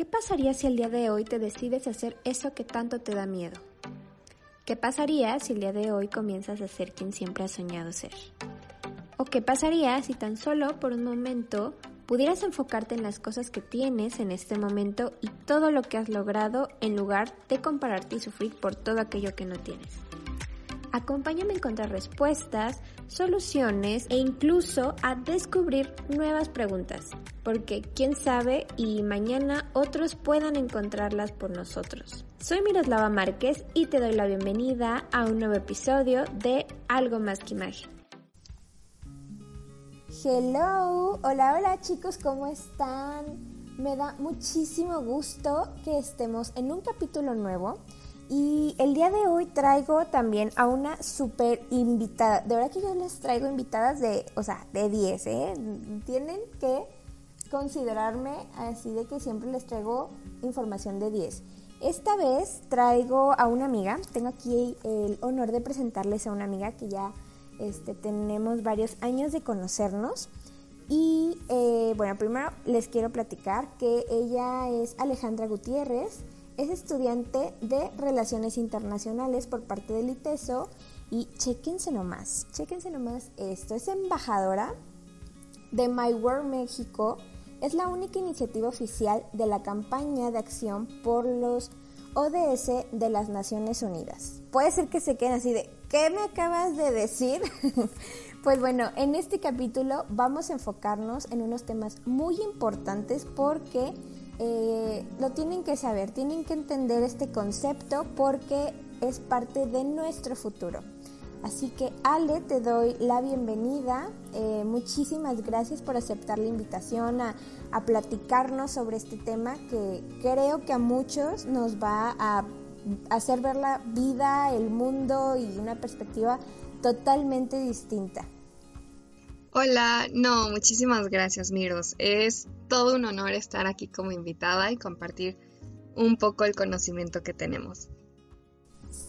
¿Qué pasaría si el día de hoy te decides hacer eso que tanto te da miedo? ¿Qué pasaría si el día de hoy comienzas a ser quien siempre has soñado ser? ¿O qué pasaría si tan solo por un momento pudieras enfocarte en las cosas que tienes en este momento y todo lo que has logrado en lugar de compararte y sufrir por todo aquello que no tienes? Acompáñame a encontrar respuestas, soluciones e incluso a descubrir nuevas preguntas, porque quién sabe y mañana otros puedan encontrarlas por nosotros. Soy Miroslava Márquez y te doy la bienvenida a un nuevo episodio de Algo más que imagen. Hello, hola, hola chicos, ¿cómo están? Me da muchísimo gusto que estemos en un capítulo nuevo y el día de hoy traigo también a una súper invitada. De verdad que yo les traigo invitadas de, o sea, de 10, ¿eh? Tienen que considerarme así de que siempre les traigo información de 10. Esta vez traigo a una amiga, tengo aquí el honor de presentarles a una amiga que ya este, tenemos varios años de conocernos. Y eh, bueno, primero les quiero platicar que ella es Alejandra Gutiérrez es estudiante de Relaciones Internacionales por parte del ITESO y chequense nomás, chequense nomás esto, es embajadora de My World México, es la única iniciativa oficial de la campaña de acción por los ODS de las Naciones Unidas. Puede ser que se queden así de, ¿qué me acabas de decir? pues bueno, en este capítulo vamos a enfocarnos en unos temas muy importantes porque eh, lo tienen que saber, tienen que entender este concepto porque es parte de nuestro futuro. Así que Ale, te doy la bienvenida. Eh, muchísimas gracias por aceptar la invitación a, a, platicarnos sobre este tema que creo que a muchos nos va a hacer ver la vida, el mundo y una perspectiva totalmente distinta. Hola, no, muchísimas gracias, Miros. Es todo un honor estar aquí como invitada y compartir un poco el conocimiento que tenemos.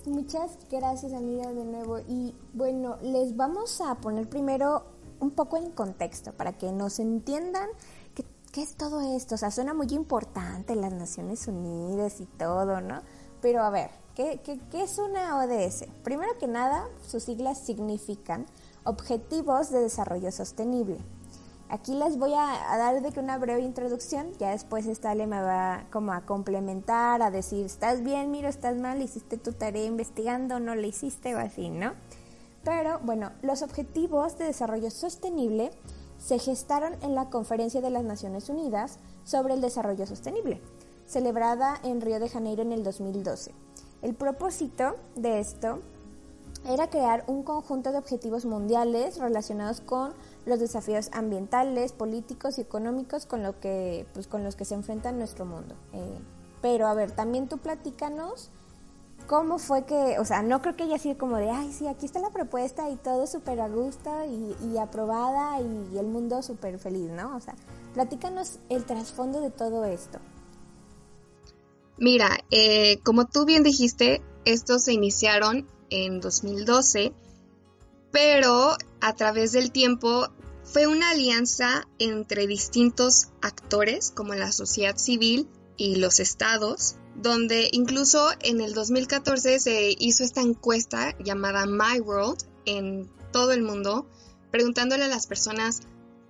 Muchas gracias, amiga, de nuevo. Y bueno, les vamos a poner primero un poco en contexto para que nos entiendan qué, es todo esto. O sea, suena muy importante las Naciones Unidas y todo, ¿no? Pero a ver, ¿qué, qué, qué es una ODS? Primero que nada, sus siglas significan Objetivos de Desarrollo Sostenible. Aquí les voy a, dar de que una breve introducción, ya después esta le me va como a complementar, a decir, estás bien, miro, estás mal, hiciste tu tarea investigando, no la hiciste o así, ¿no? Pero bueno, los Objetivos de Desarrollo Sostenible se gestaron en la Conferencia de las Naciones Unidas sobre el Desarrollo Sostenible, celebrada en Río de Janeiro en el 2012. El propósito de esto era crear un conjunto de objetivos mundiales relacionados con los desafíos ambientales, políticos y económicos con, lo que, pues, con los que se enfrenta nuestro mundo. Eh, pero a ver, también tú platícanos cómo fue que, o sea, no creo que haya sido como de, ay, sí, aquí está la propuesta y todo súper a gusto y, aprobada y, el mundo súper feliz, ¿no? O sea, platícanos el trasfondo de todo esto. Mira, eh, como tú bien dijiste, estos se iniciaron en 2012, pero a través del tiempo fue una alianza entre distintos actores como la sociedad civil y los estados, donde incluso en el 2014 se hizo esta encuesta llamada My World en todo el mundo, preguntándole a las personas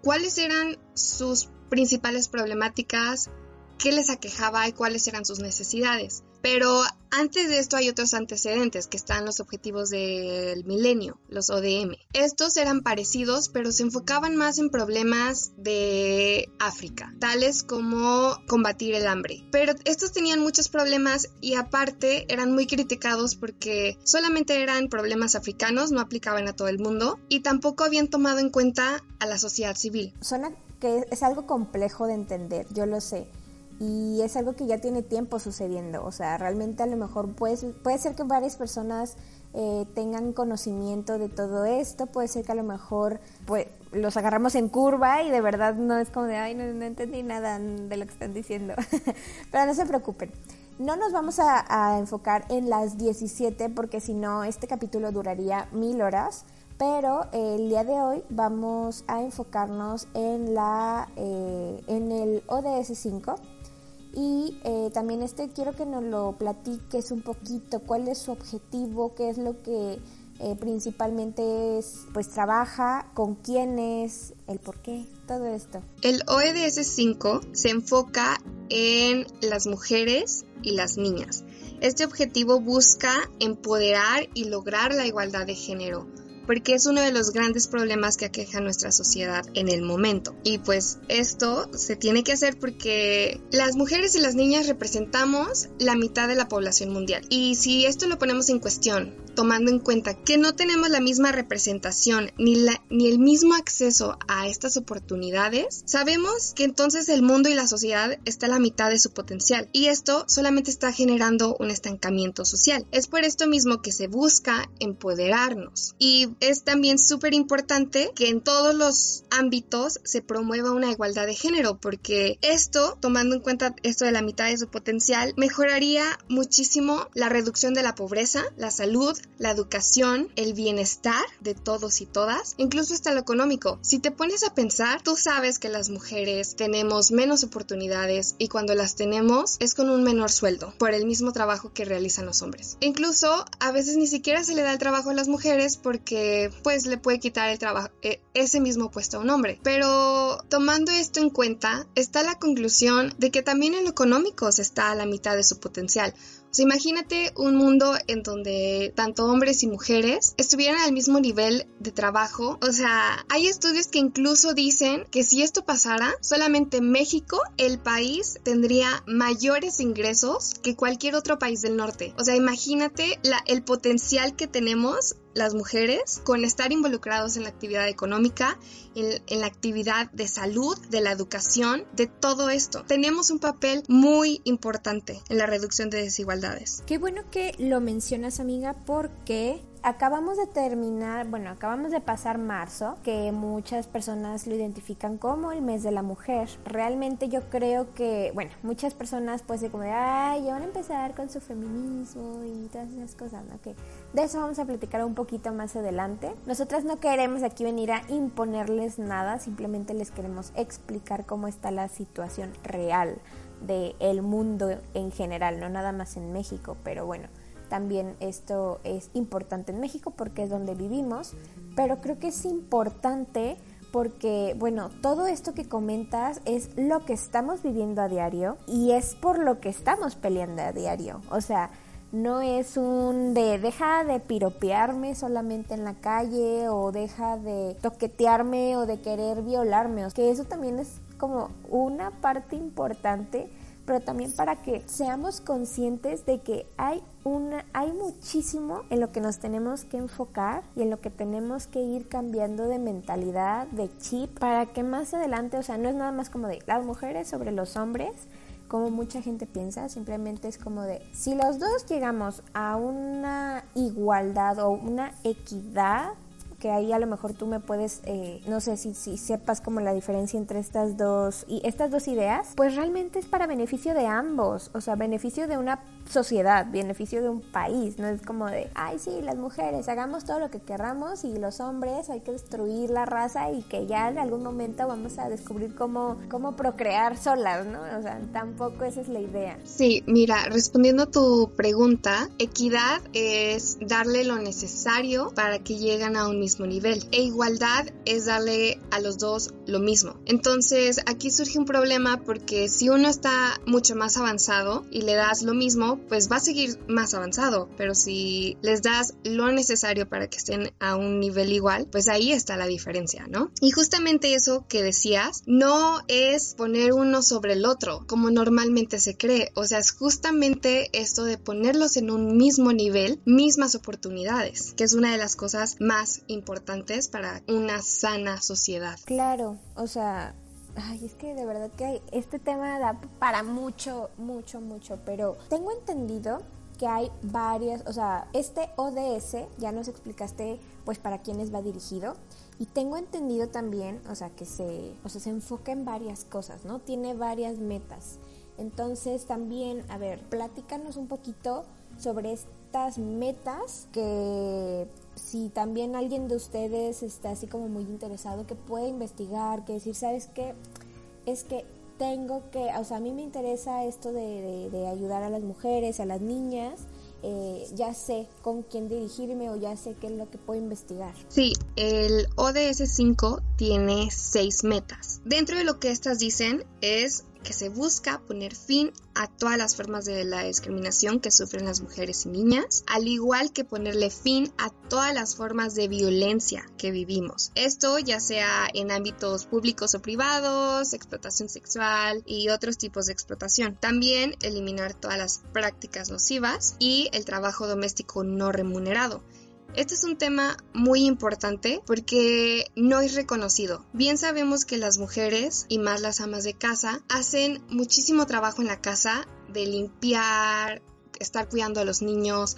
cuáles eran sus principales problemáticas, qué les aquejaba y cuáles eran sus necesidades. Pero antes de esto hay otros antecedentes que están los objetivos del milenio, los ODM. Estos eran parecidos, pero se enfocaban más en problemas de África, tales como combatir el hambre. Pero estos tenían muchos problemas y aparte eran muy criticados porque solamente eran problemas africanos, no aplicaban a todo el mundo y tampoco habían tomado en cuenta a la sociedad civil. Suena que es algo complejo de entender, yo lo sé y es algo que ya tiene tiempo sucediendo. O sea, realmente a lo mejor puede, puede ser que varias personas eh, tengan conocimiento de todo esto, puede ser que a lo mejor pues, los agarramos en curva y de verdad no es como de, ay, no, entendí nada de lo que están diciendo. Pero no se preocupen. No nos vamos a, enfocar en las 17 porque si no, este capítulo duraría mil horas pero el día de hoy vamos a enfocarnos en la eh, en el ODS 5 y eh, también este quiero que nos lo platiques un poquito, cuál es su objetivo, qué es lo que eh, principalmente es, pues trabaja, con quiénes, el por qué, todo esto. El OEDS 5 se enfoca en las mujeres y las niñas. Este objetivo busca empoderar y lograr la igualdad de género porque es uno de los grandes problemas que aqueja nuestra sociedad en el momento. Y pues esto se tiene que hacer porque las mujeres y las niñas representamos la mitad de la población mundial. Y si esto lo ponemos en cuestión, tomando en cuenta que no tenemos la misma representación ni, la, ni el mismo acceso a estas oportunidades, sabemos que entonces el mundo y la sociedad está a la mitad de su potencial y esto solamente está generando un estancamiento social. Es por esto mismo que se busca empoderarnos y es también súper importante que en todos los ámbitos se promueva una igualdad de género porque esto, tomando en cuenta esto de la mitad de su potencial, mejoraría muchísimo la reducción de la pobreza, la salud, la educación, el bienestar de todos y todas, incluso hasta lo económico. Si te pones a pensar, tú sabes que las mujeres tenemos menos oportunidades y cuando las tenemos es con un menor sueldo por el mismo trabajo que realizan los hombres. incluso a veces ni siquiera se le da el trabajo a las mujeres porque pues le puede quitar el trabajo eh, ese mismo puesto a un hombre. Pero tomando esto en cuenta, está la conclusión de que también en lo económico se está a la mitad de su potencial imagínate un mundo en donde tanto hombres y mujeres estuvieran al mismo nivel de trabajo. O sea, hay estudios que incluso dicen que si esto pasara, solamente México, el país, tendría mayores ingresos que cualquier otro país del norte. O sea, imagínate el potencial que tenemos las mujeres con estar involucrados en la actividad económica, en, la actividad de salud, de la educación, de todo esto. Tenemos un papel muy importante en la reducción de desigualdades. Qué bueno que lo mencionas amiga porque acabamos de terminar, bueno, acabamos de pasar marzo, que muchas personas lo identifican como el mes de la mujer. Realmente yo creo que, bueno, muchas personas pues de como de, ay, ya van a empezar con su feminismo y todas esas cosas, ¿no? Que de eso vamos a platicar un poquito más adelante. Nosotras no queremos aquí venir a imponerles nada, simplemente les queremos explicar cómo está la situación real del el mundo en general, no nada más en México, pero bueno también esto es importante en México porque es donde vivimos, pero creo que es importante porque, bueno, todo esto que comentas es lo que estamos viviendo a diario y es por lo que estamos peleando a diario. O sea, no es un de deja de piropearme solamente en la calle o deja de toquetearme o de querer violarme. Que eso también es como una parte importante pero también para que seamos conscientes de que hay una hay muchísimo en lo que nos tenemos que enfocar y en lo que tenemos que ir cambiando de mentalidad, de chip para que más adelante, o sea, no es nada más como de las mujeres sobre los hombres, como mucha gente piensa, simplemente es como de si los dos llegamos a una igualdad o una equidad que ahí a lo mejor tú me puedes, eh, no sé si, si sepas como la diferencia entre estas dos y estas dos ideas, pues realmente es para beneficio de ambos, o sea, beneficio de una sociedad, beneficio de un país, no es como de, ay sí, las mujeres, hagamos todo lo que querramos y los hombres hay que destruir la raza y que ya en algún momento vamos a descubrir cómo, cómo procrear solas, ¿no? O sea, tampoco esa es la idea. Sí, mira, respondiendo a tu pregunta, equidad es darle lo necesario para que lleguen a un mismo nivel. E igualdad es darle a los dos lo mismo. Entonces aquí surge un problema porque si uno está mucho más avanzado y le das lo mismo, pues va a seguir más avanzado. Pero si les das lo necesario para que estén a un nivel igual, pues ahí está la diferencia, ¿no? Y justamente eso que decías, no es poner uno sobre el otro, como normalmente se cree. O sea, es justamente esto de ponerlos en un mismo nivel, mismas oportunidades, que es una de las cosas más importantes para una sana sociedad. Claro, o sea, ay, es que de verdad que este tema da para mucho, mucho, mucho, pero tengo entendido que hay varias, o sea, este ODS ya nos explicaste pues para quiénes va dirigido y tengo entendido también, o sea, que se, o sea, se enfoca en varias cosas, ¿no? Tiene varias metas. Entonces también, a ver, platícanos un poquito sobre estas metas que si también alguien de ustedes está así como muy interesado, que puede investigar, que decir, ¿sabes qué? Es que tengo que, o sea, a mí me interesa esto de, de ayudar a las mujeres, a las niñas, eh, ya sé con quién dirigirme o ya sé qué es lo que puedo investigar. Sí, el ODS 5 tiene seis metas. Dentro de lo que estas dicen es que se busca poner fin a todas las formas de la discriminación que sufren las mujeres y niñas, al igual que ponerle fin a todas las formas de violencia que vivimos. Esto ya sea en ámbitos públicos o privados, explotación sexual y otros tipos de explotación. También eliminar todas las prácticas nocivas y el trabajo doméstico no remunerado. Este es un tema muy importante porque no es reconocido. Bien sabemos que las mujeres y más las amas de casa hacen muchísimo trabajo en la casa de limpiar, estar cuidando a los niños,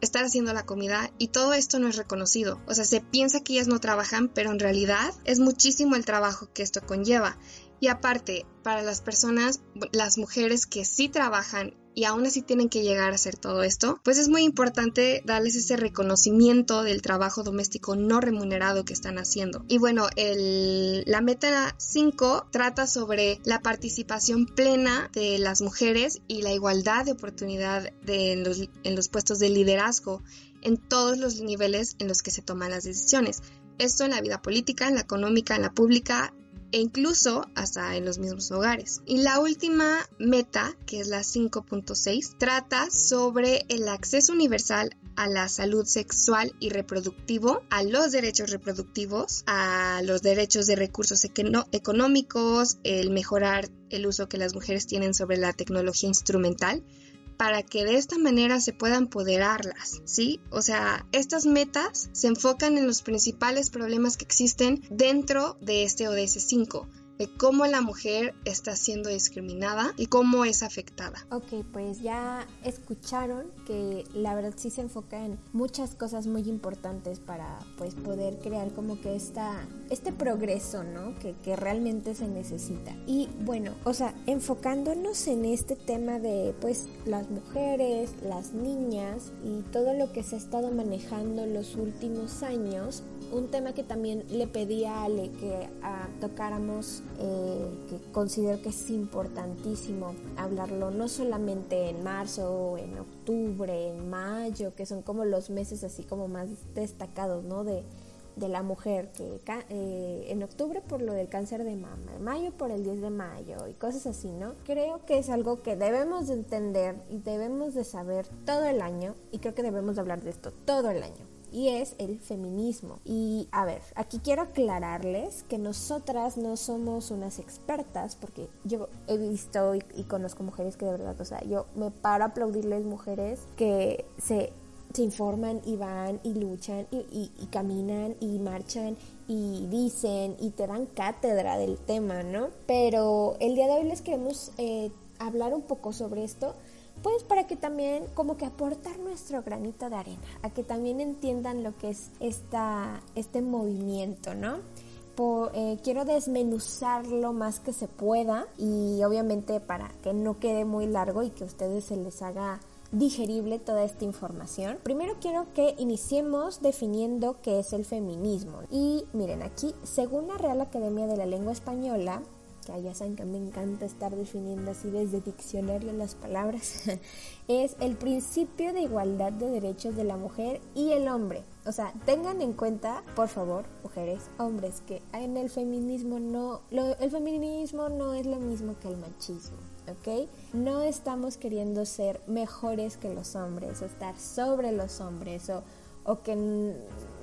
estar haciendo la comida y todo esto no es reconocido. O sea, se piensa que ellas no trabajan, pero en realidad es muchísimo el trabajo que esto conlleva. Y aparte, para las personas, las mujeres que sí trabajan y aún así tienen que llegar a hacer todo esto, pues es muy importante darles ese reconocimiento del trabajo doméstico no remunerado que están haciendo. Y bueno, el, la meta 5 trata sobre la participación plena de las mujeres y la igualdad de oportunidad de, en, los, en los puestos de liderazgo en todos los niveles en los que se toman las decisiones. Esto en la vida política, en la económica, en la pública e incluso hasta en los mismos hogares. Y la última meta, que es la 5.6, trata sobre el acceso universal a la salud sexual y reproductivo, a los derechos reproductivos, a los derechos de recursos económicos, el mejorar el uso que las mujeres tienen sobre la tecnología instrumental, para que de esta manera se puedan empoderarlas, ¿sí? O sea, estas metas se enfocan en los principales problemas que existen dentro de este ODS 5 de cómo la mujer está siendo discriminada y cómo es afectada. Ok, pues ya escucharon que la verdad sí se enfoca en muchas cosas muy importantes para pues poder crear como que esta, este progreso, ¿no? Que, que realmente se necesita. Y bueno, o sea, enfocándonos en este tema de pues las mujeres, las niñas y todo lo que se ha estado manejando los últimos años, un tema que también le pedí a Ale que ah, tocáramos, eh, que considero que es importantísimo hablarlo, no solamente en marzo, en octubre, en mayo, que son como los meses así como más destacados, ¿no? De, de la mujer, que eh, en octubre por lo del cáncer de mama, en mayo por el 10 de mayo y cosas así, ¿no? Creo que es algo que debemos de entender y debemos de saber todo el año y creo que debemos de hablar de esto todo el año y es el feminismo. Y a ver, aquí quiero aclararles que nosotras no somos unas expertas, porque yo he visto y, conozco mujeres que de verdad, o sea, yo me paro a aplaudirles mujeres que se se informan y van y luchan y, caminan y marchan y dicen y te dan cátedra del tema, ¿no? Pero el día de hoy les queremos eh, hablar un poco sobre esto pues para que también como que aportar nuestro granito de arena, a que también entiendan lo que es esta, este movimiento, ¿no? Eh, quiero desmenuzarlo más que se pueda y obviamente para que no quede muy largo y que a ustedes se les haga digerible toda esta información. Primero quiero que iniciemos definiendo qué es el feminismo. Y miren, aquí, según la Real Academia de la Lengua Española, que ya saben que me encanta estar definiendo así desde diccionario las palabras, es el principio de igualdad de derechos de la mujer y el hombre. O sea, tengan en cuenta, por favor, mujeres, hombres, que en el feminismo no, el feminismo no es lo mismo que el machismo. ¿ok? No estamos queriendo ser mejores que los hombres, o estar sobre los hombres, o, o que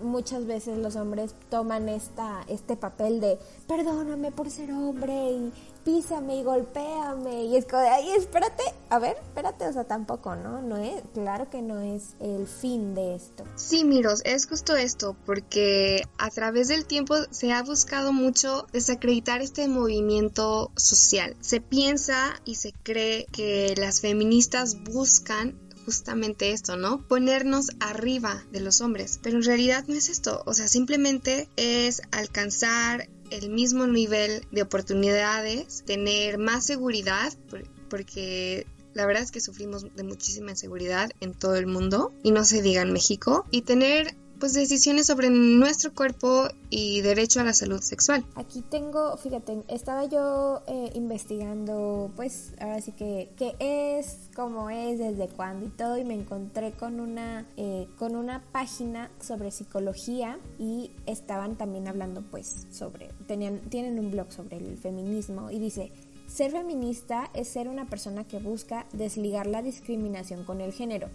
muchas veces los hombres toman esta, este papel de perdóname por ser hombre y písame y golpéame y es como de, espérate, a ver, espérate, o sea, tampoco, ¿no? No es, claro que no es el fin de esto. Sí, Miros, es justo esto, porque a través del tiempo se ha buscado mucho desacreditar este movimiento social. Se piensa y se cree que las feministas buscan justamente esto, ¿no? Ponernos arriba de los hombres. Pero en realidad no es esto. O sea, simplemente es alcanzar el mismo nivel de oportunidades, tener más seguridad, porque la verdad es que sufrimos de muchísima inseguridad en todo el mundo, y no se diga en México, y tener pues decisiones sobre nuestro cuerpo y derecho a la salud sexual. Aquí tengo, fíjate, estaba yo eh, investigando, pues ahora sí que qué es, cómo es, desde cuándo y todo, y me encontré con una, eh, con una página sobre psicología y estaban también hablando, pues, sobre, tenían, tienen un blog sobre el feminismo y dice ser feminista es ser una persona que busca desligar la discriminación con el género,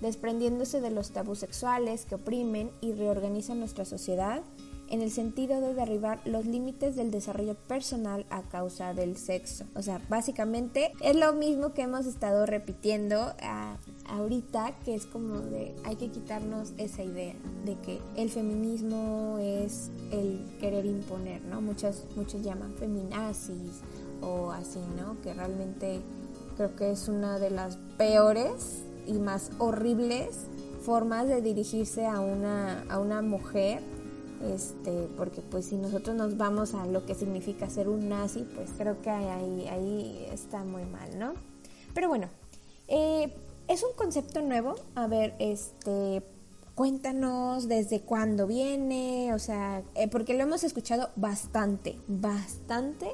desprendiéndose de los tabús sexuales que oprimen y reorganizan nuestra sociedad en el sentido de derribar los límites del desarrollo personal a causa del sexo. O sea, básicamente es lo mismo que hemos estado repitiendo ah, ahorita, que es como de hay que quitarnos esa idea de que el feminismo es el querer imponer, ¿no? Muchos, muchos llaman feminazis o así, ¿no? Que realmente creo que es una de las peores y más horribles formas de dirigirse a una, a una mujer, este, porque pues si nosotros nos vamos a lo que significa ser un nazi, pues creo que ahí, ahí está muy mal, ¿no? Pero bueno, eh, es un concepto nuevo, a ver, este, cuéntanos desde cuándo viene, o sea, eh, porque lo hemos escuchado bastante, bastante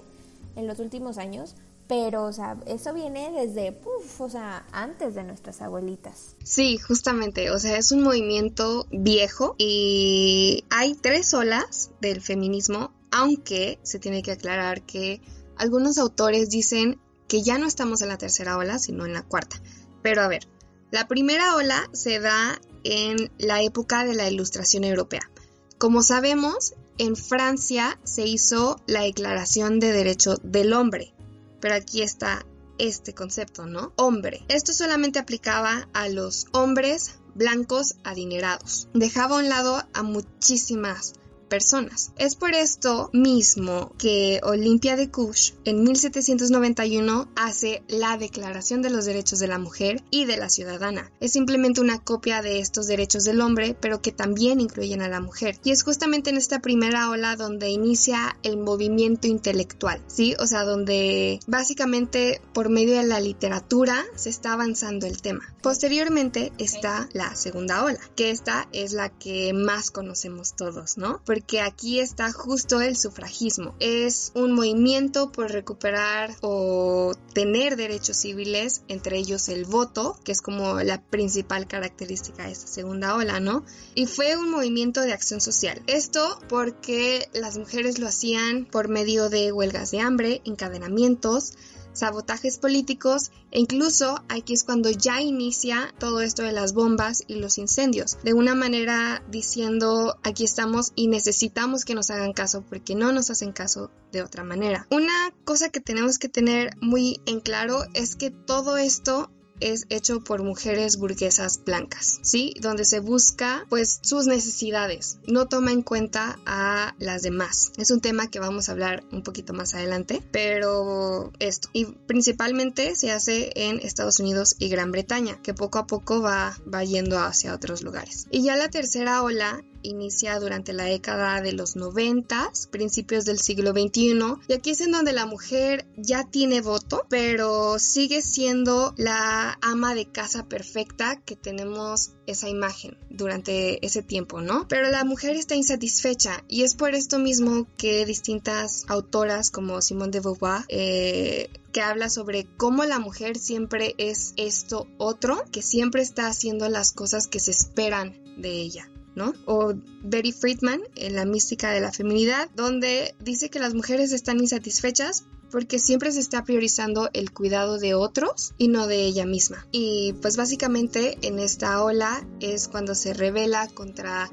en los últimos años, pero, o sea, eso viene desde, o sea, antes de nuestras abuelitas. Sí, justamente, o sea, es un movimiento viejo y hay tres olas del feminismo, aunque se tiene que aclarar que algunos autores dicen que ya no estamos en la tercera ola, sino en la cuarta. Pero a ver, la primera ola se da en la época de la Ilustración Europea. Como sabemos, en Francia se hizo la Declaración de Derecho del Hombre, pero aquí está este concepto, ¿no? Hombre. Esto solamente aplicaba a los hombres blancos adinerados. Dejaba a un lado a muchísimas personas. Es por esto mismo que Olimpia de Kush en 1791 hace la Declaración de los Derechos de la Mujer y de la Ciudadana. Es simplemente una copia de estos derechos del hombre, pero que también incluyen a la mujer. Y es justamente en esta primera ola donde inicia el movimiento intelectual, ¿sí? O sea, donde básicamente por medio de la literatura se está avanzando el tema. Posteriormente está la segunda ola, que esta es la que más conocemos todos, ¿no? Que aquí está justo el sufragismo. Es un movimiento por recuperar o tener derechos civiles, entre ellos el voto, que es como la principal característica de esta segunda ola, ¿no? Y fue un movimiento de acción social. Esto porque las mujeres lo hacían por medio de huelgas de hambre, encadenamientos, sabotajes políticos e incluso aquí es cuando ya inicia todo esto de las bombas y los incendios. De una manera diciendo aquí estamos y necesitamos que nos hagan caso porque no nos hacen caso de otra manera. Una cosa que tenemos que tener muy en claro es que todo esto es hecho por mujeres burguesas blancas, ¿sí? Donde se busca pues sus necesidades, no toma en cuenta a las demás. Es un tema que vamos a hablar un poquito más adelante, pero esto. Y principalmente se hace en Estados Unidos y Gran Bretaña, que poco a poco va, va yendo hacia otros lugares. Y ya la tercera ola inicia durante la década de los 90, principios del siglo XXI, y aquí es en donde la mujer ya tiene voto, pero sigue siendo la ama de casa perfecta que tenemos esa imagen durante ese tiempo, ¿no? Pero la mujer está insatisfecha y es por esto mismo que distintas autoras como Simone de Beauvoir eh, que habla sobre cómo la mujer siempre es esto otro, que siempre está haciendo las cosas que se esperan de ella. ¿No? O Betty Friedman en La mística de la feminidad, donde dice que las mujeres están insatisfechas porque siempre se está priorizando el cuidado de otros y no de ella misma. Y pues básicamente en esta ola es cuando se revela contra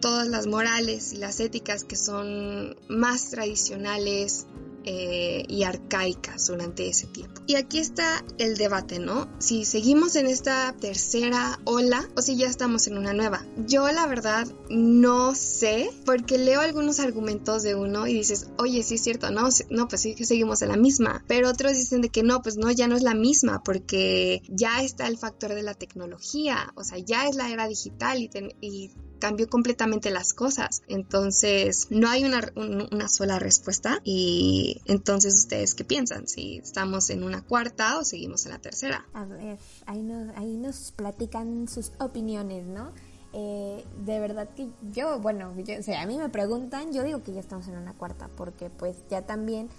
todas las morales y las éticas que son más tradicionales, eh, y arcaicas durante ese tiempo. Y aquí está el debate, ¿no? Si seguimos en esta tercera ola o si ya estamos en una nueva. Yo la verdad no sé, porque leo algunos argumentos de uno y dices, oye, sí es cierto, no, no, pues sí que seguimos en la misma. Pero otros dicen de que no, pues no, ya no es la misma, porque ya está el factor de la tecnología, o sea, ya es la era digital y, y cambió completamente las cosas. Entonces, no hay una, una sola respuesta. Y entonces, ¿ustedes qué piensan? Si estamos en una cuarta o seguimos en la tercera. A ver, ahí nos, ahí nos platican sus opiniones, ¿no? eh, de verdad que yo, bueno, o sea, a mí me preguntan, yo digo que ya estamos en una cuarta, porque pues ya también,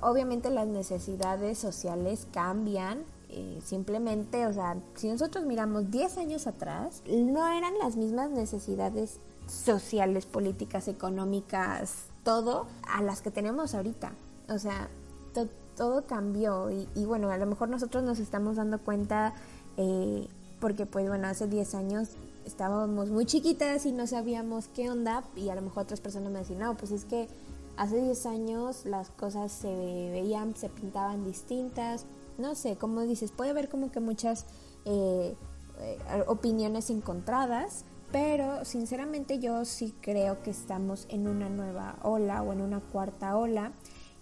obviamente las necesidades sociales cambian, eh, simplemente, o sea, si nosotros miramos 10 años atrás, no eran las mismas necesidades sociales, políticas, económicas, todo, a las que tenemos ahorita. O sea, todo cambió y, y, bueno, a lo mejor nosotros nos estamos dando cuenta eh, porque pues bueno, hace 10 años estábamos muy chiquitas y no sabíamos qué onda y a lo mejor otras personas me decían, no, pues es que hace 10 años las cosas se veían, se pintaban distintas, no sé, como dices, puede haber como que muchas eh, eh, opiniones encontradas, pero sinceramente yo sí creo que estamos en una nueva ola o en una cuarta ola.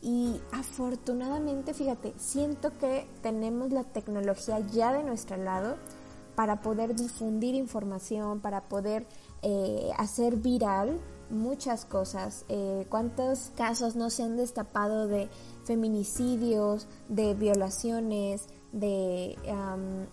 Y afortunadamente, fíjate, siento que tenemos la tecnología ya de nuestro lado para poder difundir información, para poder eh, hacer viral muchas cosas. ¿Cuántos casos no se han destapado de feminicidios, de violaciones, de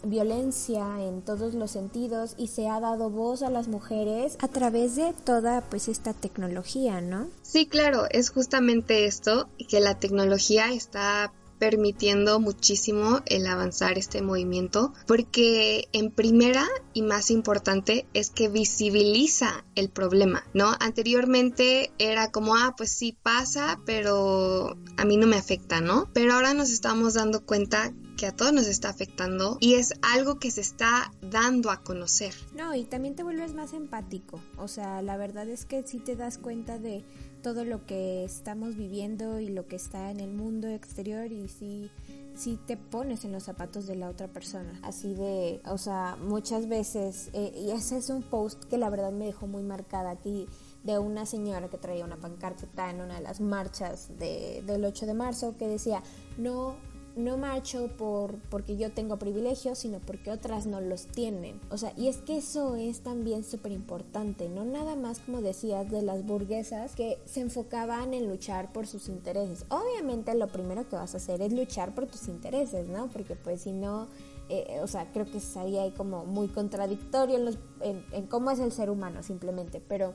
violencia en todos los sentidos y se ha dado voz a las mujeres a través de toda pues esta tecnología, ¿no? Sí, claro, es justamente esto, que la tecnología está permitiendo muchísimo el avanzar este movimiento porque en primera y más importante es que visibiliza el problema, ¿no? Anteriormente era como, ah, pues sí pasa, pero a mí no me afecta, ¿no? Pero ahora nos estamos dando cuenta que a todos nos está afectando y es algo que se está dando a conocer. No, y también te vuelves más empático. O sea, la verdad es que si te das cuenta de todo lo que estamos viviendo y lo que está en el mundo exterior y si si te pones en los zapatos de la otra persona. Así de, o sea, muchas veces, eh, y ese es un post que la verdad me dejó muy marcada a ti, de una señora que traía una pancarta en una de las marchas de, del 8 de marzo que decía, no no marcho por porque yo tengo privilegios, sino porque otras no los tienen. O sea, y es que eso es también súper importante, no nada más como decías de las burguesas que se enfocaban en luchar por sus intereses. Obviamente lo primero que vas a hacer es luchar por tus intereses, ¿no? Porque pues si no, eh, o sea, creo que estaría ahí como muy contradictorio en, los, en, en cómo es el ser humano simplemente, pero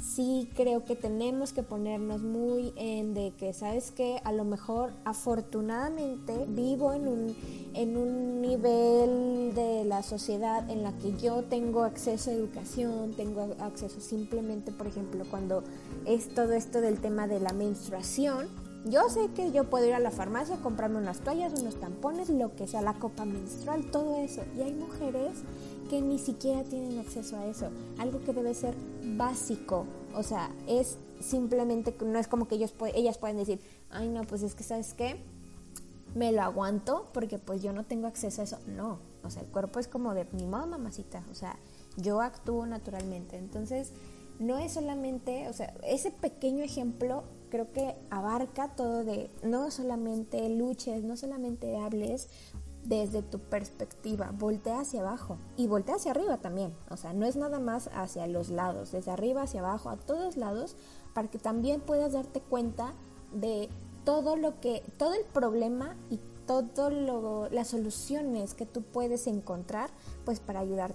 sí creo que tenemos que ponernos muy en de que, ¿sabes que A lo mejor afortunadamente vivo en un, en un nivel de la sociedad en la que yo tengo acceso a educación, tengo acceso simplemente, por ejemplo, cuando es todo esto del tema de la menstruación, yo sé que yo puedo ir a la farmacia, comprarme unas toallas, unos tampones, lo que sea, la copa menstrual, todo eso. Y hay mujeres que ni siquiera tienen acceso a eso, algo que debe ser básico, o sea, es simplemente, no es como que ellos, ellas pueden decir, ay no, pues es que sabes qué, me lo aguanto porque pues yo no tengo acceso a eso, no, o sea, el cuerpo es como de mi modo mamacita, o sea, yo actúo naturalmente, entonces no es solamente, o sea, ese pequeño ejemplo creo que abarca todo de no solamente luches, no solamente hables desde tu perspectiva, voltea hacia abajo y voltea hacia arriba también. O sea, no es nada más hacia los lados, desde arriba hacia abajo, a todos lados, para que también puedas darte cuenta de todo lo que, todo el problema y todo lo, las soluciones que tú puedes encontrar, pues para ayudar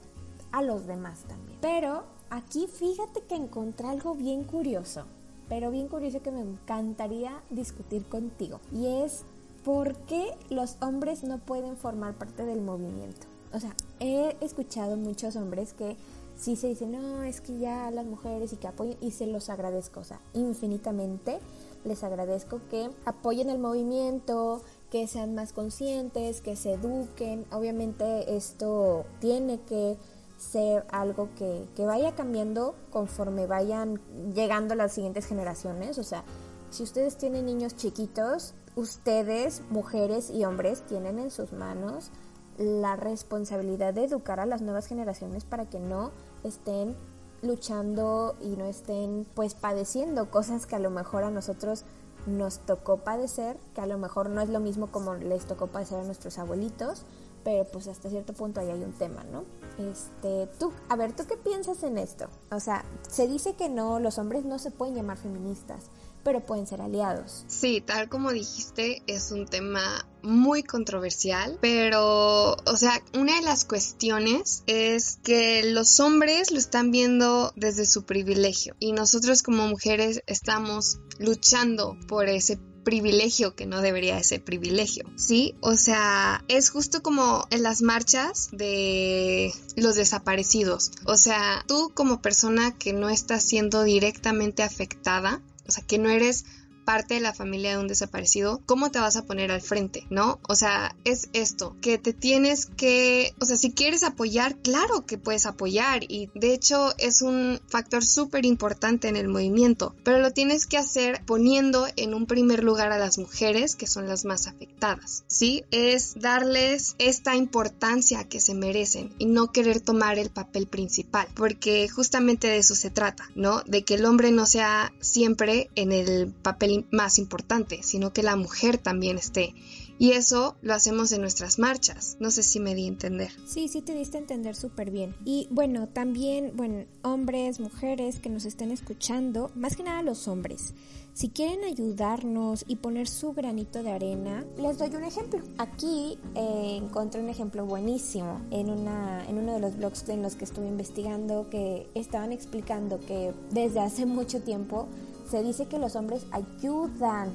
a los demás también. Pero aquí fíjate que encontré algo bien curioso, pero bien curioso que me encantaría discutir contigo. Y es ¿por qué los hombres no pueden formar parte del movimiento? O sea, he escuchado muchos hombres que sí se dicen, no, es que ya las mujeres y que apoyen, y se los agradezco, o sea, infinitamente les agradezco que apoyen el movimiento, que sean más conscientes, que se eduquen. Obviamente esto tiene que ser algo que, que vaya cambiando conforme vayan llegando las siguientes generaciones. O sea, si ustedes tienen niños chiquitos, ustedes, mujeres y hombres, tienen en sus manos la responsabilidad de educar a las nuevas generaciones para que no estén luchando y no estén pues padeciendo cosas que a lo mejor a nosotros nos tocó padecer, que a lo mejor no es lo mismo como les tocó padecer a nuestros abuelitos, pero pues hasta cierto punto ahí hay un tema, ¿no? Este, tú, a ver, ¿tú qué piensas en esto? O sea, se dice que no, los hombres no se pueden llamar feministas, pero pueden ser aliados. Sí, tal como dijiste, es un tema muy controversial, pero, o sea, una de las cuestiones es que los hombres lo están viendo desde su privilegio y nosotros como mujeres estamos luchando por ese privilegio que no debería de ser privilegio, ¿sí? O sea, es justo como en las marchas de los desaparecidos. O sea, tú como persona que no estás siendo directamente afectada, o sea, que no eres parte de la familia de un desaparecido, ¿cómo te vas a poner al frente? ¿No? O sea, es esto, que te tienes que, o sea, si quieres apoyar, claro que puedes apoyar y de hecho es un factor súper importante en el movimiento, pero lo tienes que hacer poniendo en un primer lugar a las mujeres que son las más afectadas, ¿sí? Es darles esta importancia que se merecen y no querer tomar el papel principal, porque justamente de eso se trata, ¿no? De que el hombre no sea siempre en el papel más importante, sino que la mujer también esté. Y eso lo hacemos en nuestras marchas. No sé si me di a entender. Sí, sí te diste a entender súper bien. Y bueno, también, bueno, hombres, mujeres que nos estén escuchando, más que nada los hombres, si quieren ayudarnos y poner su granito de arena, les doy un ejemplo. Aquí eh, encontré un ejemplo buenísimo en, una, en uno de los blogs en los que estuve investigando que estaban explicando que desde hace mucho tiempo se dice que los hombres ayudan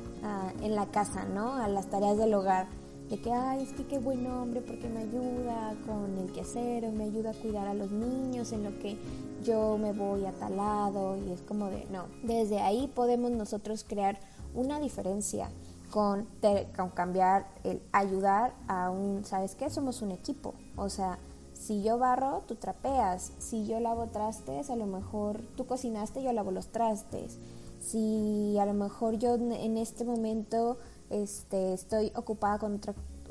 en la casa, ¿no? A las tareas del hogar. De que, ay, es que qué buen hombre porque me ayuda con el quehacer me ayuda a cuidar a los niños en lo que yo me voy a tal lado. Y es como de, no. Desde ahí podemos nosotros crear una diferencia con, con cambiar el ayudar a un, ¿sabes qué? Somos un equipo. O sea, si yo barro, tú trapeas. Si yo lavo trastes, a lo mejor tú cocinaste, yo lavo los trastes si a lo mejor yo en este momento este, estoy ocupada con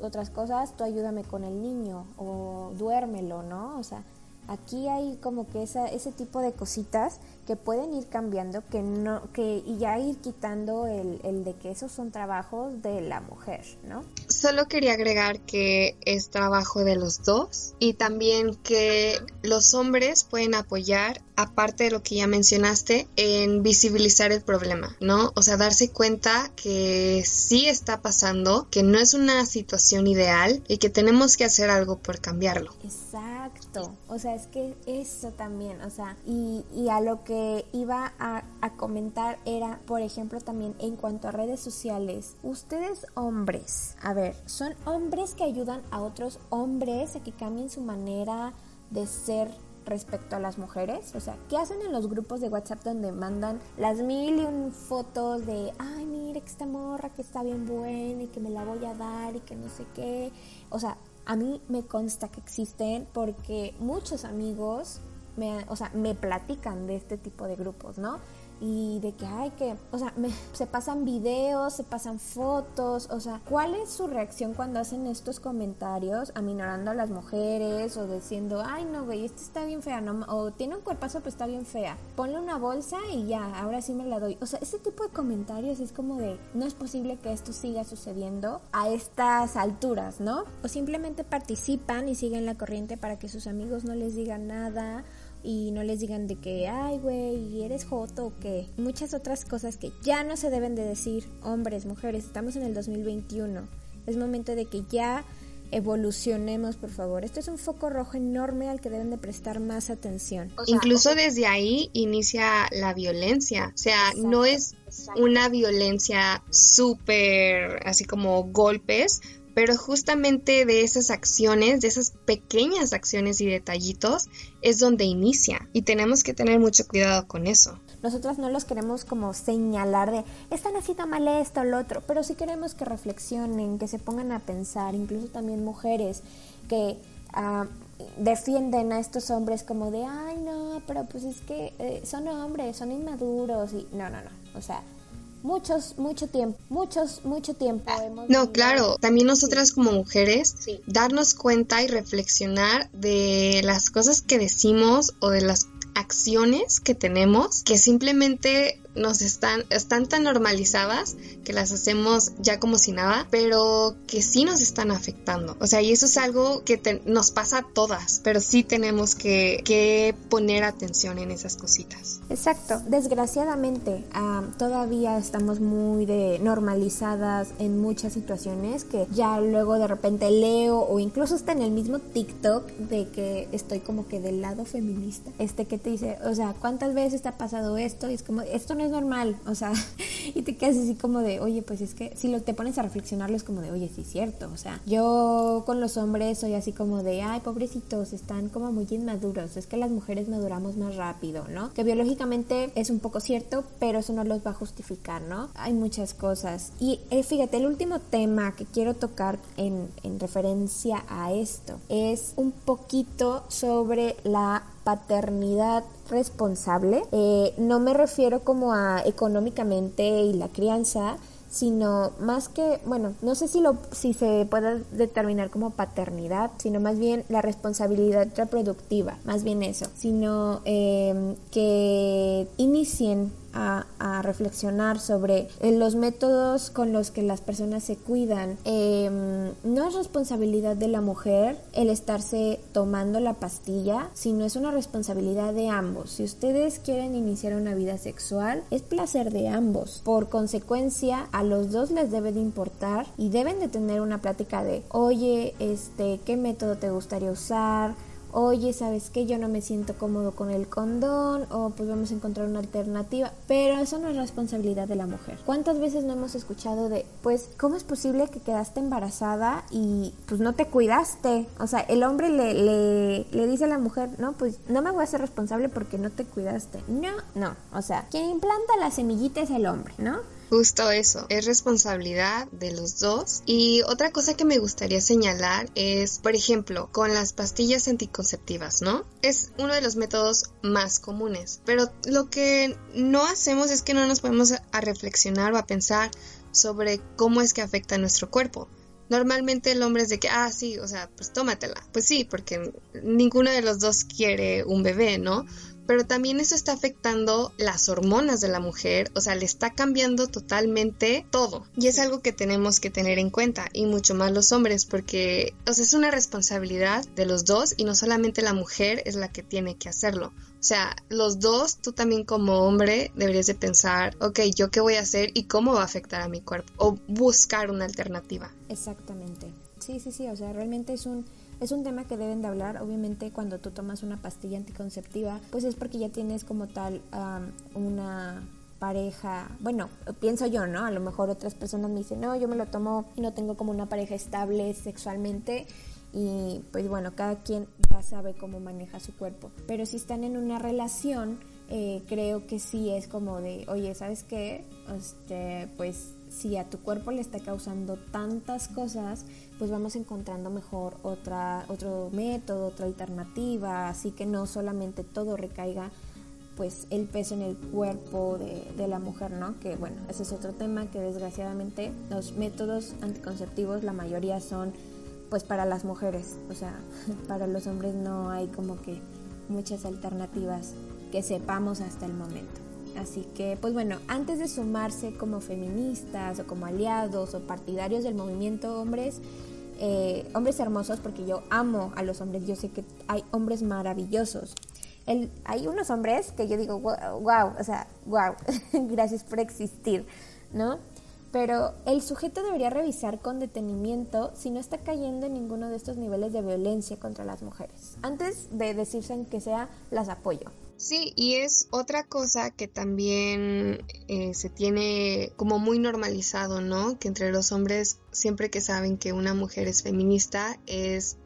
otras cosas, tú ayúdame con el niño o duérmelo, ¿no? O sea, aquí hay como que esa, ese tipo de cositas que pueden ir cambiando que no que y ya ir quitando el, el, de que esos son trabajos de la mujer no solo quería agregar que es trabajo de los dos y también que los hombres pueden apoyar aparte de lo que ya mencionaste, en visibilizar el problema, ¿no? O sea, darse cuenta que sí está pasando, que no es una situación ideal y que tenemos que hacer algo por cambiarlo. Exacto, o sea, es que eso también, o sea, y, y a lo que iba a, a comentar era, por ejemplo, también en cuanto a redes sociales, ustedes hombres, a ver, son hombres que ayudan a otros hombres a que cambien su manera de ser respecto a las mujeres? O sea, ¿qué hacen en los grupos de WhatsApp donde mandan las mil y un fotos de, ay, mire que esta morra que está bien buena y que me la voy a dar y que no sé qué? O sea, a mí me consta que existen porque muchos amigos me, o sea, me platican de este tipo de grupos, ¿no? y de que hay que, o sea, se pasan videos, se pasan fotos, o sea, ¿cuál es su reacción cuando hacen estos comentarios aminorando a las mujeres o diciendo, ay no, güey, esta está bien fea, no, o tiene un cuerpazo pero está bien fea, ponle una bolsa y ya, ahora sí me la doy. O sea, ese tipo de comentarios es como de, no es posible que esto siga sucediendo a estas alturas, ¿no? O simplemente participan y siguen la corriente para que sus amigos no les digan nada y no les digan de que, ay, güey, eres joto o qué. Muchas otras cosas que ya no se deben de decir, hombres, mujeres, estamos en el 2021. Es momento de que ya evolucionemos, por favor. Esto es un foco rojo enorme al que deben de prestar más atención. Incluso desde ahí inicia la violencia. O sea, no es una violencia súper así como golpes, pero justamente de esas acciones, de esas pequeñas acciones y detallitos, es donde inicia y tenemos que tener mucho cuidado con eso. Nosotros no los queremos como señalar de, están haciendo mal esto o lo otro, pero sí queremos que reflexionen, que se pongan a pensar, incluso también mujeres que... Ah, defienden a estos hombres como de, ay no, pero pues es que eh, son hombres, son inmaduros y no, no, no, o sea, muchos, mucho tiempo, muchos, mucho tiempo. Hemos no, claro, también nosotras como mujeres, darnos cuenta y reflexionar de las cosas que decimos o de las acciones que tenemos que simplemente nos están, están tan normalizadas que las hacemos ya como si nada, pero que sí nos están afectando. O sea, y eso es algo que nos pasa a todas, pero sí tenemos que, que poner atención en esas cositas. Exacto, desgraciadamente todavía estamos muy de normalizadas en muchas situaciones que ya luego de repente leo o incluso está en el mismo TikTok de que estoy como que del lado feminista, este que te dice, o sea, ¿cuántas veces te ha pasado esto? Y es como, esto no es normal, o sea, y te quedas así como de, oye, pues es que si lo te pones a reflexionarlo es como de, oye, sí es cierto, o sea, yo con los hombres soy así como de, ay, pobrecitos, están como muy inmaduros, es que las mujeres maduramos más rápido, ¿no? Que biológicamente es un poco cierto, pero eso no los va a justificar, ¿no? Hay muchas cosas. Y eh, fíjate, el último tema que quiero tocar en, en referencia a esto es un poquito sobre la paternidad responsable. Eh, no me refiero como a económicamente y la crianza, sino más que, bueno, no sé si, lo, si se puede determinar como paternidad, sino más bien la responsabilidad reproductiva, más bien eso, sino eh, que inicien a, reflexionar sobre eh, los métodos con los que las personas se cuidan. Em, no es responsabilidad de la mujer el estarse tomando la pastilla, sino es una responsabilidad de ambos. Si ustedes quieren iniciar una vida sexual, es placer de ambos. Por consecuencia, a los dos les debe de importar y deben de tener una plática de, oye, este, ¿qué método te gustaría usar? Oye, ¿sabes qué? Yo no me siento cómodo con el condón o pues vamos a encontrar una alternativa, pero eso no es responsabilidad de la mujer. ¿Cuántas veces no hemos escuchado de, pues, ¿cómo es posible que quedaste embarazada y pues no te cuidaste? O sea, el hombre le, le, le dice a la mujer, no, pues no me voy a ser responsable porque no te cuidaste. No, no, o sea, quien implanta la semillita es el hombre, ¿no? Justo eso, es responsabilidad de los dos. Y otra cosa que me gustaría señalar es, por ejemplo, con las pastillas anticonceptivas, ¿no? Es uno de los métodos más comunes, pero lo que no hacemos es que no nos podemos a reflexionar o a pensar sobre cómo es que afecta a nuestro cuerpo. Normalmente el hombre es de que, ah, sí, o sea, pues tómatela. Pues sí, porque ninguno de los dos quiere un bebé, ¿no? Pero también eso está afectando las hormonas de la mujer, o sea, le está cambiando totalmente todo. Y es algo que tenemos que tener en cuenta, y mucho más los hombres, porque, es una responsabilidad de los dos y no solamente la mujer es la que tiene que hacerlo. O sea, los dos, tú también como hombre, deberías de pensar, ok, ¿yo qué voy a hacer y cómo va a afectar a mi cuerpo? O buscar una alternativa. Exactamente. Sí, sí, sí, o sea, realmente es un es un tema que deben de hablar, obviamente cuando tú tomas una pastilla anticonceptiva, pues es porque ya tienes como tal una pareja, bueno, pienso yo, ¿no? A lo mejor otras personas me dicen, no, yo me lo tomo y no tengo como una pareja estable sexualmente y pues bueno, cada quien ya sabe cómo maneja su cuerpo, pero si están en una relación, eh, creo que sí es como de, oye, ¿sabes qué? Este, pues si a tu cuerpo le está causando tantas cosas, pues vamos encontrando mejor otra, otro método, otra alternativa, así que no solamente todo recaiga pues el peso en el cuerpo de, de, la mujer, ¿no? Que bueno, ese es otro tema que desgraciadamente los métodos anticonceptivos la mayoría son pues para las mujeres, o sea, para los hombres no hay como que muchas alternativas que sepamos hasta el momento. Así que, pues bueno, antes de sumarse como feministas o como aliados o partidarios del movimiento hombres, eh, hombres hermosos, porque yo amo a los hombres, yo sé que hay hombres maravillosos. El, hay unos hombres que yo digo, wow, o sea, wow, gracias por existir, ¿no? Pero el sujeto debería revisar con detenimiento si no está cayendo en ninguno de estos niveles de violencia contra las mujeres. Antes de decirse que sea, las apoyo. Sí, y es otra cosa que también eh, se tiene como muy normalizado, ¿no? Que entre los hombres, siempre que saben que una mujer es feminista, es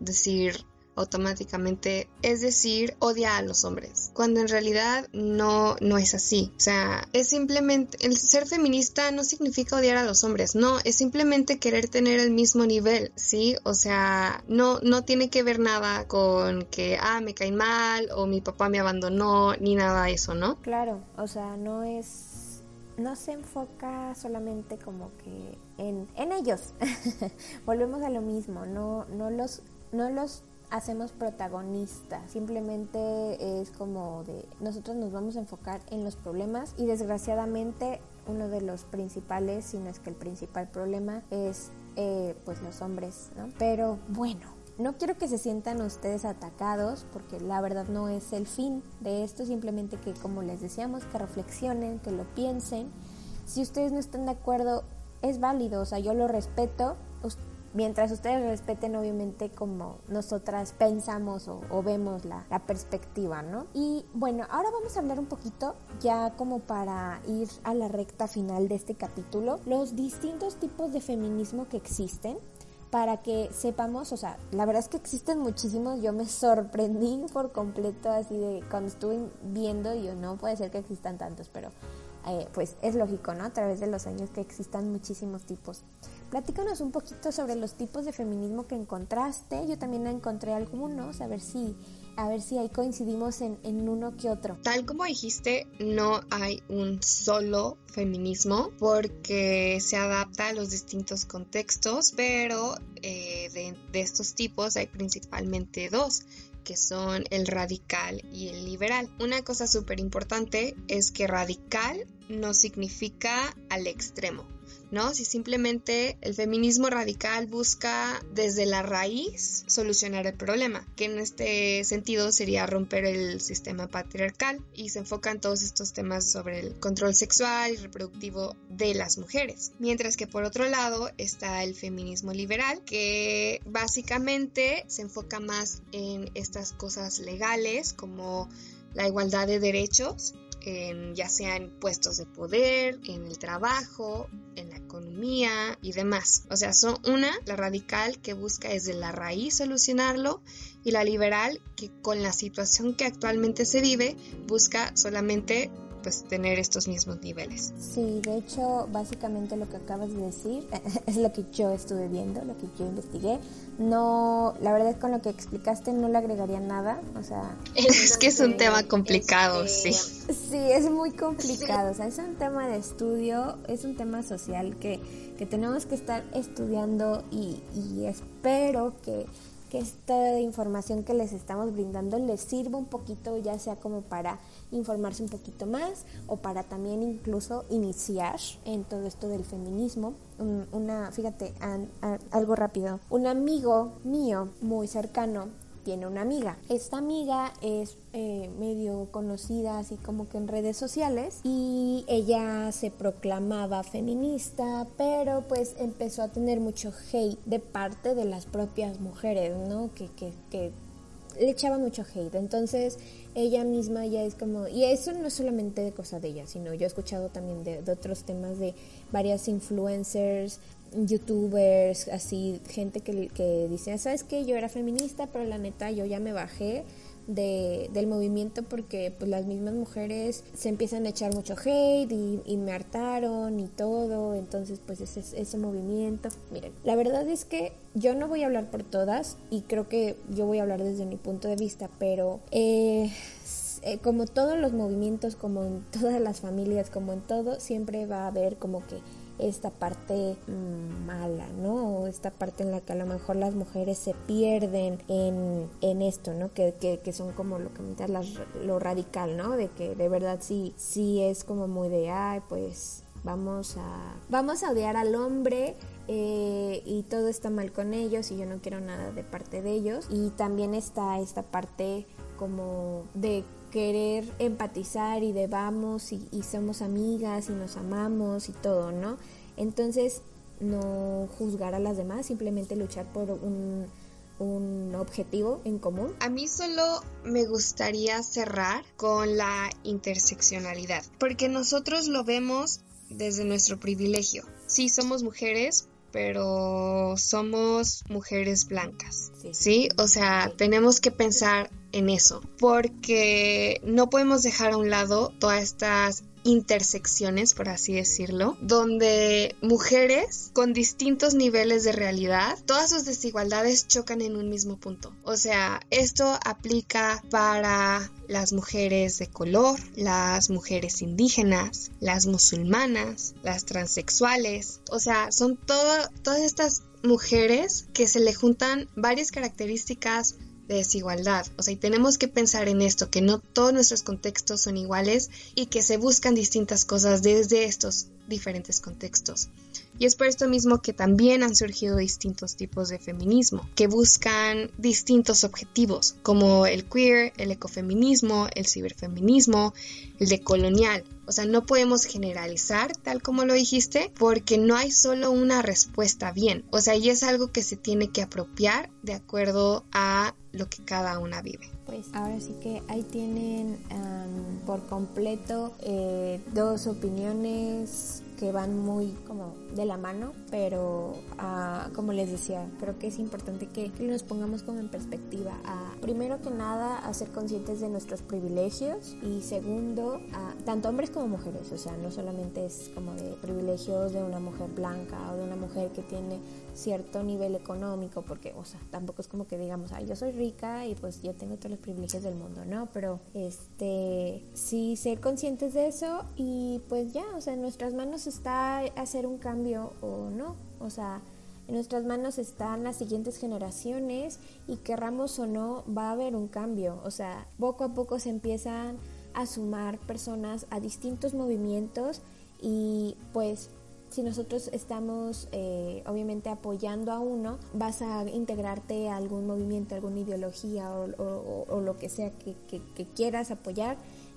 decir, automáticamente, es decir, odia a los hombres, cuando en realidad no, no es así. O sea, es simplemente, el ser feminista no significa odiar a los hombres, no, es simplemente querer tener el mismo nivel, ¿sí? O sea, no, no tiene que ver nada con que, ah, me caen mal o mi papá me abandonó, ni nada de eso, ¿no? Claro, o sea, no es, no se enfoca solamente como que en, en ellos. Volvemos a lo mismo, no, no los, no los hacemos protagonista, simplemente es como de nosotros nos vamos a enfocar en los problemas y desgraciadamente uno de los principales, si no es que el principal problema es eh, pues los hombres, ¿no? Pero bueno, no quiero que se sientan ustedes atacados porque la verdad no es el fin de esto, simplemente que como les decíamos, que reflexionen, que lo piensen. Si ustedes no están de acuerdo, es válido, o sea, yo lo respeto, mientras ustedes respeten obviamente como nosotras pensamos o, vemos la, la, perspectiva, ¿no? Y bueno, ahora vamos a hablar un poquito ya como para ir a la recta final de este capítulo, los distintos tipos de feminismo que existen para que sepamos, o sea, la verdad es que existen muchísimos, yo me sorprendí por completo así de cuando estuve viendo, yo no puede ser que existan tantos, pero eh, pues es lógico, ¿no? A través de los años que existan muchísimos tipos. Platícanos un poquito sobre los tipos de feminismo que encontraste. Yo también encontré algunos, a ver si, a ver si ahí coincidimos en, en uno que otro. Tal como dijiste, no hay un solo feminismo porque se adapta a los distintos contextos, pero eh, de, de estos tipos hay principalmente dos que son el radical y el liberal. Una cosa súper importante es que radical no significa al extremo. ¿No? Si simplemente el feminismo radical busca desde la raíz solucionar el problema, que en este sentido sería romper el sistema patriarcal y se enfoca en todos estos temas sobre el control sexual y reproductivo de las mujeres. Mientras que por otro lado está el feminismo liberal, que básicamente se enfoca más en estas cosas legales como la igualdad de derechos ya sea en puestos de poder, en el trabajo, en la economía y demás. O sea, son una, la radical que busca desde la raíz solucionarlo y la liberal que con la situación que actualmente se vive busca solamente pues tener estos mismos niveles. Sí, de hecho, básicamente lo que acabas de decir es lo que yo estuve viendo, lo que yo investigué. No, la verdad es con lo que explicaste no le agregaría nada, o sea... Es que es un tema complicado, este, sí. Sí, es muy complicado, o sea, es un tema de estudio, es un tema social que, que tenemos que estar estudiando y, y espero que que esta información que les estamos brindando les sirva un poquito, ya sea como para informarse un poquito más o para también incluso iniciar en todo esto del feminismo. una, fíjate, algo rápido. Un amigo mío muy cercano tiene una amiga. Esta amiga es eh, medio conocida así como que en redes sociales y ella se proclamaba feminista, pero pues empezó a tener mucho hate de parte de las propias mujeres, ¿no? Que, que, que le echaba mucho hate. Entonces ella misma ya es como, y eso no es solamente de cosa de ella, sino yo he escuchado también de, de otros temas de varias influencers youtubers, así, gente que, que dice, ¿sabes qué? Yo era feminista, pero la neta yo ya me bajé de, del movimiento porque pues las mismas mujeres se empiezan a echar mucho hate y, me hartaron y todo, entonces pues ese, ese movimiento. Miren, la verdad es que yo no voy a hablar por todas y creo que yo voy a hablar desde mi punto de vista, pero eh, eh, como todos los movimientos, como en todas las familias, como en todo, siempre va a haber como que esta parte mm, mala, ¿no? O esta parte en la que a lo mejor las mujeres se pierden en, en esto, ¿no? Que, que, que, son como lo que las, lo radical, ¿no? De que de verdad sí, sí es como muy de, ay, pues vamos a, vamos a odiar al hombre eh, y todo está mal con ellos y yo no quiero nada de parte de ellos. Y también está esta parte como de querer empatizar y de vamos y, somos amigas y nos amamos y todo, ¿no? Entonces, no juzgar a las demás, simplemente luchar por un, un objetivo en común. A mí solo me gustaría cerrar con la interseccionalidad, porque nosotros lo vemos desde nuestro privilegio. Sí, somos mujeres, pero somos mujeres blancas, ¿sí? O sea, tenemos que pensar en eso, porque no podemos dejar a un lado todas estas intersecciones, por así decirlo, donde mujeres con distintos niveles de realidad, todas sus desigualdades chocan en un mismo punto. O sea, esto aplica para las mujeres de color, las mujeres indígenas, las musulmanas, las transexuales. O sea, son todas estas mujeres que se le juntan varias características de desigualdad. O sea, y tenemos que pensar en esto, que no todos nuestros contextos son iguales y que se buscan distintas cosas desde estos diferentes contextos. Y es por esto mismo que también han surgido distintos tipos de feminismo, que buscan distintos objetivos, como el queer, el ecofeminismo, el ciberfeminismo, el decolonial. O sea, no podemos generalizar tal como lo dijiste, porque no hay solo una respuesta bien. O sea, y es algo que se tiene que apropiar de acuerdo a lo que cada una vive. Pues ahora sí que ahí tienen por completo eh, dos opiniones que van muy como de la mano, pero uh, como les decía, creo que es importante que, nos pongamos como en perspectiva a, primero que nada, a ser conscientes de nuestros privilegios y segundo, a, tanto hombres como mujeres, o sea, no solamente es como de privilegios de una mujer blanca o de una mujer que tiene cierto nivel económico, porque, o sea, tampoco es como que digamos, ay, yo soy rica y pues yo tengo todos los privilegios del mundo, ¿no? Pero, este, sí ser conscientes de eso y pues ya, o sea, en nuestras manos está hacer un cambio o no, o sea, en nuestras manos están las siguientes generaciones y querramos o no, va a haber un cambio, o sea, poco a poco se empiezan a sumar personas a distintos movimientos y pues si nosotros estamos eh, obviamente apoyando a uno, vas a integrarte a algún movimiento, alguna ideología o, lo que sea que, quieras apoyar.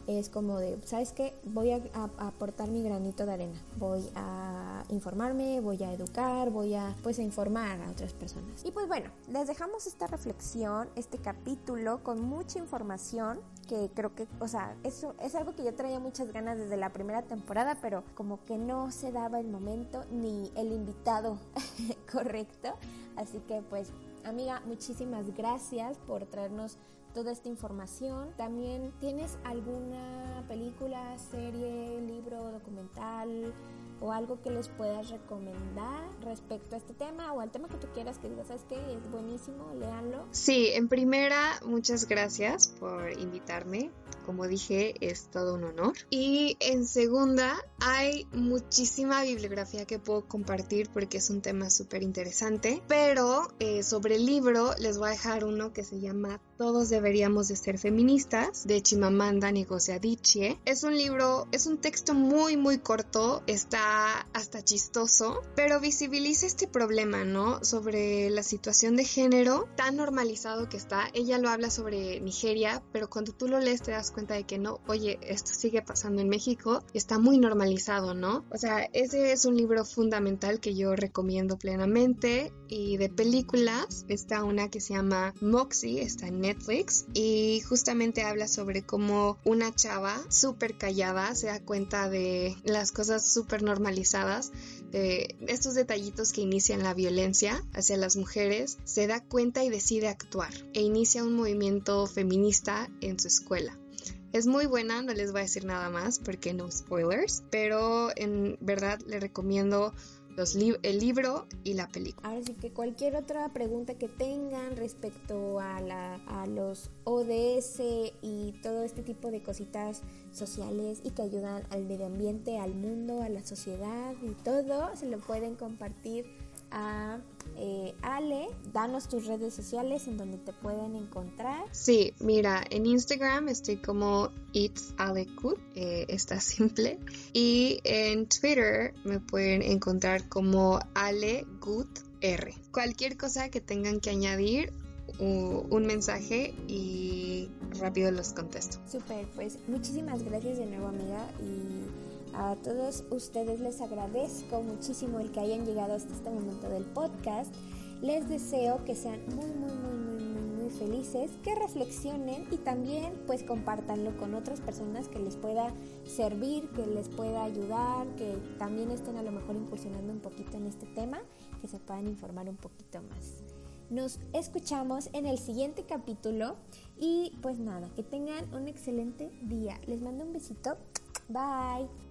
Es como de, ¿sabes qué? Voy a, aportar mi granito de arena. Voy a informarme, voy a educar, voy a pues a informar a otras personas. Y pues bueno, les dejamos esta reflexión, este capítulo con mucha información que creo que, o sea, eso es algo que yo traía muchas ganas desde la primera temporada, pero como que no se daba el momento ni el invitado correcto. Así que pues, amiga, muchísimas gracias por traernos toda esta información. También tienes alguna película, serie, libro, documental o algo que les puedas recomendar respecto a este tema o al tema que tú quieras que digas, ¿sabes qué? Es buenísimo, léanlo. Sí, en primera, muchas gracias por invitarme. Como dije, es todo un honor. Y en segunda, hay muchísima bibliografía que puedo compartir porque es un tema súper interesante. Pero eh, sobre el libro, les voy a dejar uno que se llama Todos deberíamos de ser feministas, de Chimamanda Ngozi Adichie. Es un libro, es un texto muy, muy corto. Está hasta chistoso, pero visibiliza este problema, ¿no? Sobre la situación de género tan normalizado que está. Ella lo habla sobre Nigeria, pero cuando tú lo lees te das cuenta de que no, oye, esto sigue pasando en México está muy normalizado, ¿no? O sea, ese es un libro fundamental que yo recomiendo plenamente. Y de películas está una que se llama Moxie, está en Netflix y justamente habla sobre cómo una chava súper callada se da cuenta de las cosas súper normalizadas de estos detallitos que inician la violencia hacia las mujeres, se da cuenta y decide actuar e inicia un movimiento feminista en su escuela. Es muy buena, no les voy a decir nada más porque no spoilers, pero en verdad le recomiendo el libro y la película. Ahora sí que cualquier otra pregunta que tengan respecto a, la, a los ODS y todo este tipo de cositas sociales y que ayudan al medio ambiente, al mundo, a la sociedad y todo, se lo pueden compartir a eh, Ale, danos tus redes sociales en donde te pueden encontrar. Sí, mira, en Instagram estoy como It's Ale eh, está simple. Y en Twitter me pueden encontrar como Ale R. Cualquier cosa que tengan que añadir, un mensaje y rápido los contesto. Super, pues muchísimas gracias de nuevo amiga y a todos ustedes les agradezco muchísimo el que hayan llegado hasta este momento del podcast. Les deseo que sean muy, muy, muy, muy, muy, muy felices, que reflexionen y también pues compártanlo con otras personas que les pueda servir, que les pueda ayudar, que también estén a lo mejor incursionando un poquito en este tema, que se puedan informar un poquito más. Nos escuchamos en el siguiente capítulo y pues nada, que tengan un excelente día. Les mando un besito. Bye.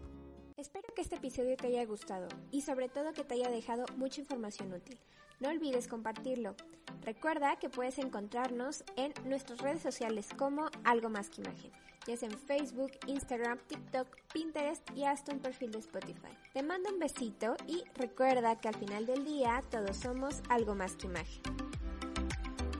Espero que este episodio te haya gustado y sobre todo que te haya dejado mucha información útil. No olvides compartirlo. Recuerda que puedes encontrarnos en nuestras redes sociales como Algo Más que Imagen, ya sea en Facebook, Instagram, TikTok, Pinterest y hasta un perfil de Spotify. Te mando un besito y recuerda que al final del día todos somos algo más que imagen.